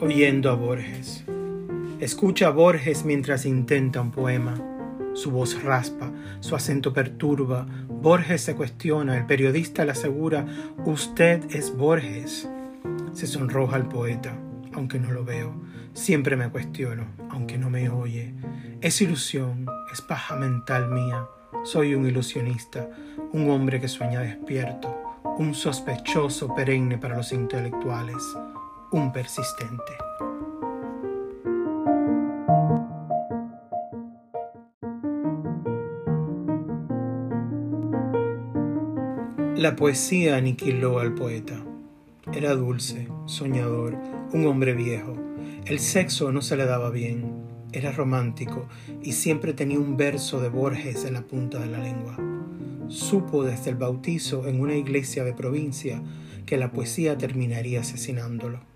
oyendo a Borges. Escucha a Borges mientras intenta un poema. Su voz raspa, su acento perturba. Borges se cuestiona, el periodista le asegura, usted es Borges. Se sonroja el poeta, aunque no lo veo. Siempre me cuestiono, aunque no me oye. Es ilusión, es paja mental mía. Soy un ilusionista, un hombre que sueña despierto, un sospechoso perenne para los intelectuales un persistente. La poesía aniquiló al poeta. Era dulce, soñador, un hombre viejo. El sexo no se le daba bien. Era romántico y siempre tenía un verso de Borges en la punta de la lengua. Supo desde el bautizo en una iglesia de provincia que la poesía terminaría asesinándolo.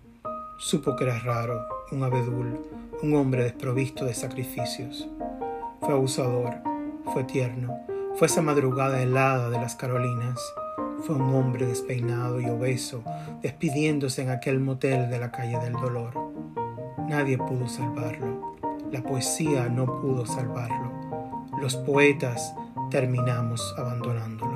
Supo que era raro, un abedul, un hombre desprovisto de sacrificios. Fue abusador, fue tierno, fue esa madrugada helada de las Carolinas. Fue un hombre despeinado y obeso, despidiéndose en aquel motel de la calle del dolor. Nadie pudo salvarlo. La poesía no pudo salvarlo. Los poetas terminamos abandonándolo.